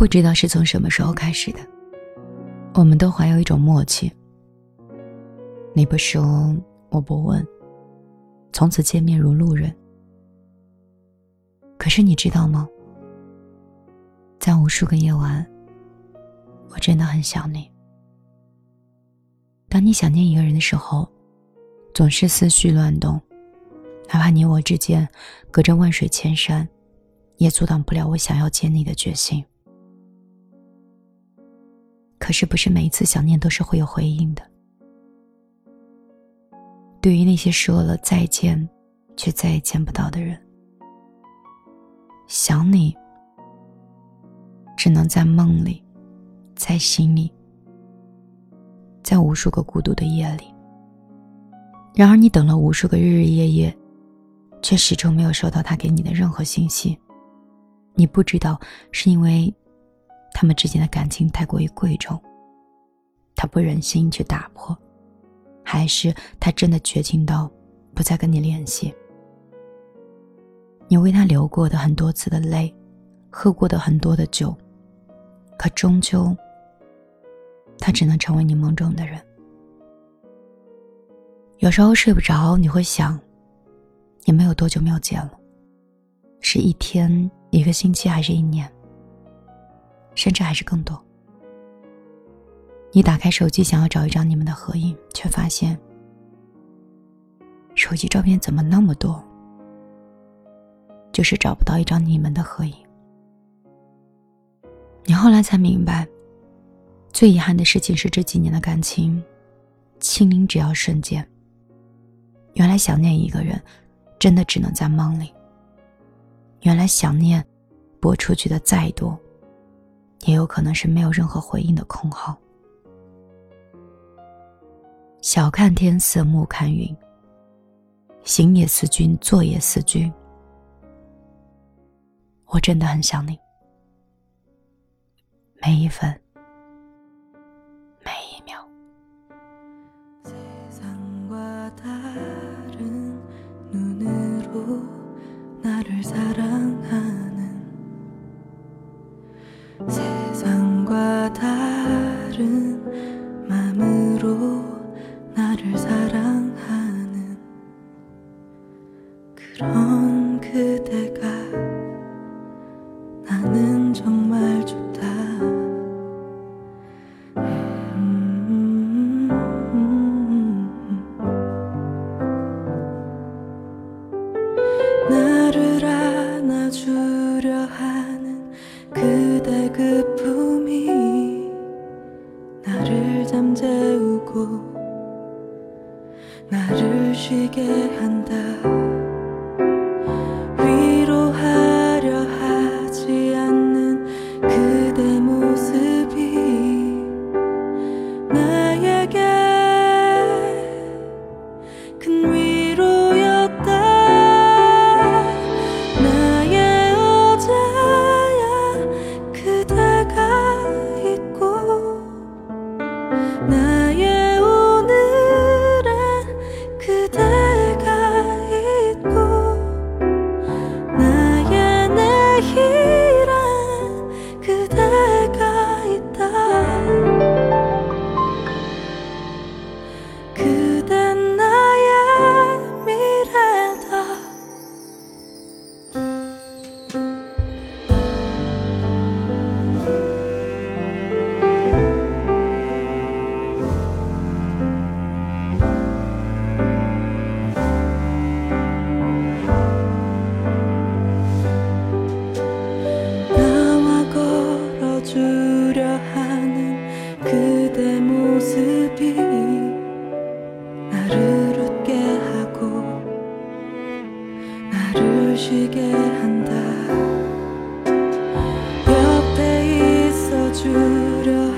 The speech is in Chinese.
不知道是从什么时候开始的，我们都怀有一种默契。你不说，我不问，从此见面如路人。可是你知道吗？在无数个夜晚，我真的很想你。当你想念一个人的时候，总是思绪乱动，哪怕你我之间隔着万水千山，也阻挡不了我想要见你的决心。可是，不是每一次想念都是会有回应的。对于那些说了再见，却再也见不到的人，想你。只能在梦里，在心里，在无数个孤独的夜里。然而，你等了无数个日日夜夜，却始终没有收到他给你的任何信息。你不知道是因为他们之间的感情太过于贵重，他不忍心去打破，还是他真的绝情到不再跟你联系。你为他流过的很多次的泪，喝过的很多的酒。可终究，他只能成为你梦中的人。有时候睡不着，你会想，你们有多久没有见了？是一天、一个星期，还是一年？甚至还是更多？你打开手机，想要找一张你们的合影，却发现手机照片怎么那么多？就是找不到一张你们的合影。你后来才明白，最遗憾的事情是这几年的感情，清零只要瞬间。原来想念一个人，真的只能在梦里。原来想念，拨出去的再多，也有可能是没有任何回应的空号。晓看天色，暮看云。行也思君，坐也思君。我真的很想你。每一分，每一秒。 나를 사랑하는 그런 그대가 나는 정말 좋다. 나를 안아주려 하는 그대 그 쉬게 한다 쉬게 한다. 옆에 있어줄